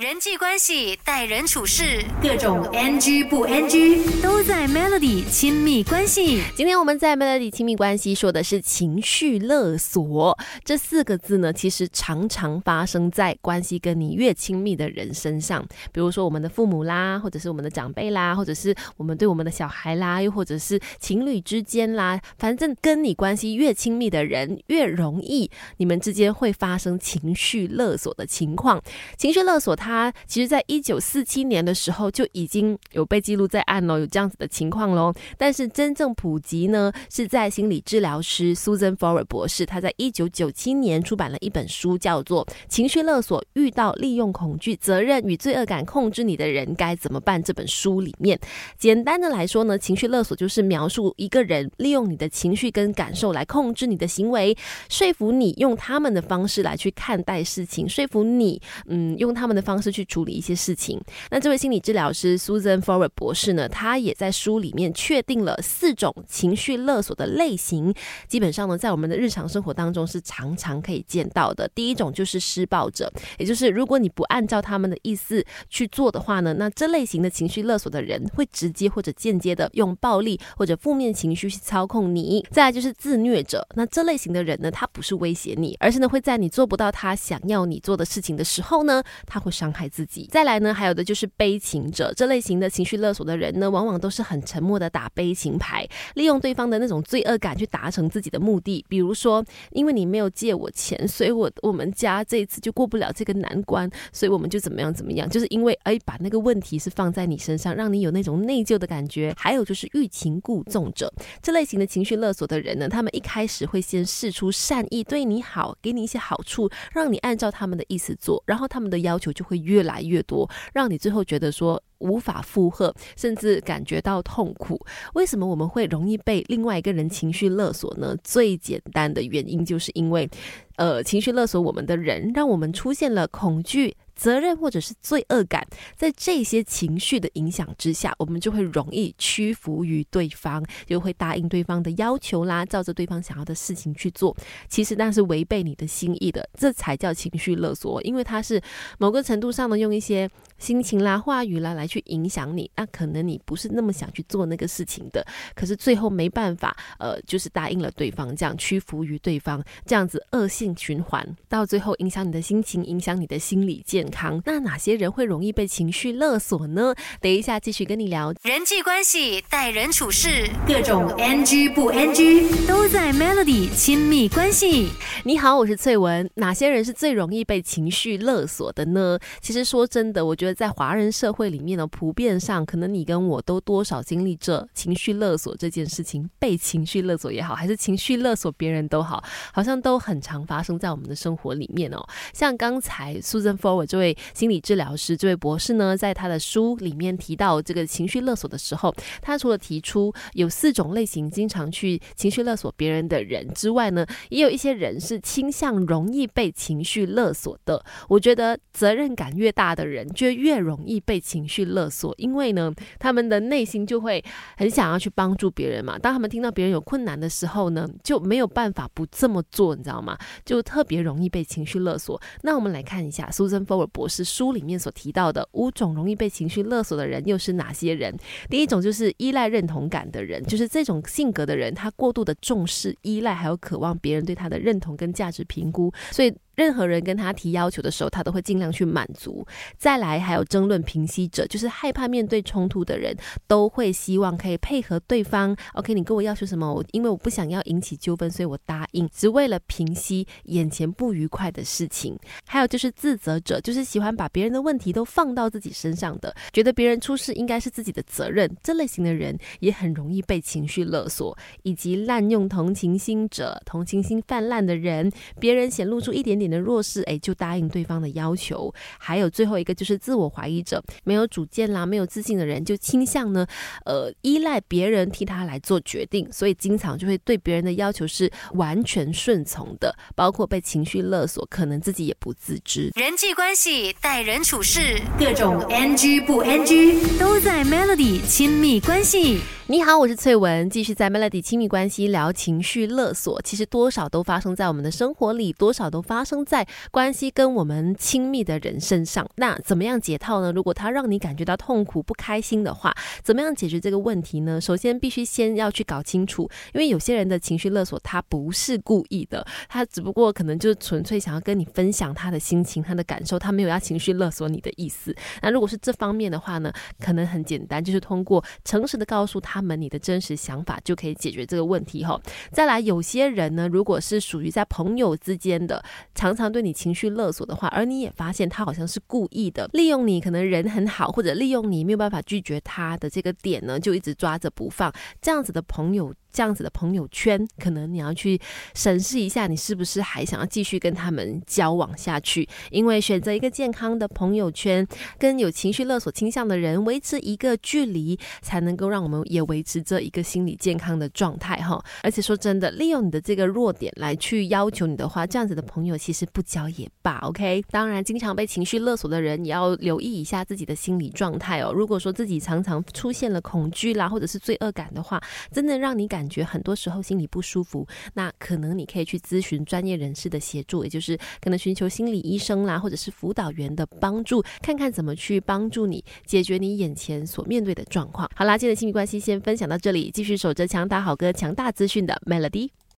人际关系、待人处事，各种 NG 不 NG 都在 Melody 亲密关系。今天我们在 Melody 亲密关系说的是情绪勒索这四个字呢，其实常常发生在关系跟你越亲密的人身上，比如说我们的父母啦，或者是我们的长辈啦，或者是我们对我们的小孩啦，又或者是情侣之间啦，反正跟你关系越亲密的人，越容易你们之间会发生情绪勒索的情况。情绪勒索它。他其实，在一九四七年的时候就已经有被记录在案喽，有这样子的情况喽。但是真正普及呢，是在心理治疗师 Susan Forward 博士，他在一九九七年出版了一本书，叫做《情绪勒索：遇到利用恐惧、责任与罪恶感控制你的人该怎么办》这本书里面，简单的来说呢，情绪勒索就是描述一个人利用你的情绪跟感受来控制你的行为，说服你用他们的方式来去看待事情，说服你，嗯，用他们的方。是去处理一些事情。那这位心理治疗师 Susan Forward 博士呢，他也在书里面确定了四种情绪勒索的类型。基本上呢，在我们的日常生活当中是常常可以见到的。第一种就是施暴者，也就是如果你不按照他们的意思去做的话呢，那这类型的情绪勒索的人会直接或者间接的用暴力或者负面情绪去操控你。再来就是自虐者，那这类型的人呢，他不是威胁你，而是呢会在你做不到他想要你做的事情的时候呢，他会伤。害自己。再来呢，还有的就是悲情者，这类型的情绪勒索的人呢，往往都是很沉默的打悲情牌，利用对方的那种罪恶感去达成自己的目的。比如说，因为你没有借我钱，所以我我们家这一次就过不了这个难关，所以我们就怎么样怎么样，就是因为哎，把那个问题是放在你身上，让你有那种内疚的感觉。还有就是欲擒故纵者，这类型的情绪勒索的人呢，他们一开始会先试出善意，对你好，给你一些好处，让你按照他们的意思做，然后他们的要求就会。越来越多，让你最后觉得说无法负荷，甚至感觉到痛苦。为什么我们会容易被另外一个人情绪勒索呢？最简单的原因就是因为，呃，情绪勒索我们的人，让我们出现了恐惧。责任或者是罪恶感，在这些情绪的影响之下，我们就会容易屈服于对方，就会答应对方的要求啦，照着对方想要的事情去做。其实那是违背你的心意的，这才叫情绪勒索，因为它是某个程度上呢，用一些心情啦、话语啦来去影响你。那可能你不是那么想去做那个事情的，可是最后没办法，呃，就是答应了对方，这样屈服于对方，这样子恶性循环，到最后影响你的心情，影响你的心理健。康，那哪些人会容易被情绪勒索呢？等一下继续跟你聊人际关系、待人处事，各种 NG 不 NG 都在 Melody 亲密关系。你好，我是翠文。哪些人是最容易被情绪勒索的呢？其实说真的，我觉得在华人社会里面呢，普遍上可能你跟我都多少经历这情绪勒索这件事情，被情绪勒索也好，还是情绪勒索别人都好，好像都很常发生在我们的生活里面哦。像刚才 Susan Forward 就。位心理治疗师，这位博士呢，在他的书里面提到这个情绪勒索的时候，他除了提出有四种类型经常去情绪勒索别人的人之外呢，也有一些人是倾向容易被情绪勒索的。我觉得责任感越大的人，就越容易被情绪勒索，因为呢，他们的内心就会很想要去帮助别人嘛。当他们听到别人有困难的时候呢，就没有办法不这么做，你知道吗？就特别容易被情绪勒索。那我们来看一下 Susan 博士书里面所提到的五种容易被情绪勒索的人又是哪些人？第一种就是依赖认同感的人，就是这种性格的人，他过度的重视、依赖，还有渴望别人对他的认同跟价值评估，所以。任何人跟他提要求的时候，他都会尽量去满足。再来，还有争论平息者，就是害怕面对冲突的人，都会希望可以配合对方。OK，你跟我要求什么？我因为我不想要引起纠纷，所以我答应，只为了平息眼前不愉快的事情。还有就是自责者，就是喜欢把别人的问题都放到自己身上的，觉得别人出事应该是自己的责任。这类型的人也很容易被情绪勒索，以及滥用同情心者，同情心泛滥的人，别人显露出一点点。的弱势，哎，就答应对方的要求。还有最后一个就是自我怀疑者，没有主见啦，没有自信的人，就倾向呢，呃，依赖别人替他来做决定，所以经常就会对别人的要求是完全顺从的，包括被情绪勒索，可能自己也不自知。人际关系、待人处事，各种 NG 不 NG 都在亲密关系。你好，我是翠文，继续在 Melody 亲密关系聊情绪勒索。其实多少都发生在我们的生活里，多少都发生在关系跟我们亲密的人身上。那怎么样解套呢？如果他让你感觉到痛苦、不开心的话，怎么样解决这个问题呢？首先必须先要去搞清楚，因为有些人的情绪勒索他不是故意的，他只不过可能就是纯粹想要跟你分享他的心情、他的感受，他没有要情绪勒索你的意思。那如果是这方面的话呢，可能很简单，就是通过诚实的告诉他。们你的真实想法就可以解决这个问题哈。再来，有些人呢，如果是属于在朋友之间的，常常对你情绪勒索的话，而你也发现他好像是故意的，利用你可能人很好，或者利用你没有办法拒绝他的这个点呢，就一直抓着不放。这样子的朋友。这样子的朋友圈，可能你要去审视一下，你是不是还想要继续跟他们交往下去？因为选择一个健康的朋友圈，跟有情绪勒索倾向的人维持一个距离，才能够让我们也维持着一个心理健康的状态哈。而且说真的，利用你的这个弱点来去要求你的话，这样子的朋友其实不交也罢。OK，当然，经常被情绪勒索的人也要留意一下自己的心理状态哦。如果说自己常常出现了恐惧啦，或者是罪恶感的话，真的让你感。感觉很多时候心里不舒服，那可能你可以去咨询专业人士的协助，也就是可能寻求心理医生啦，或者是辅导员的帮助，看看怎么去帮助你解决你眼前所面对的状况。好啦，今天的亲密关系先分享到这里，继续守着强大好哥、强大资讯的 Melody。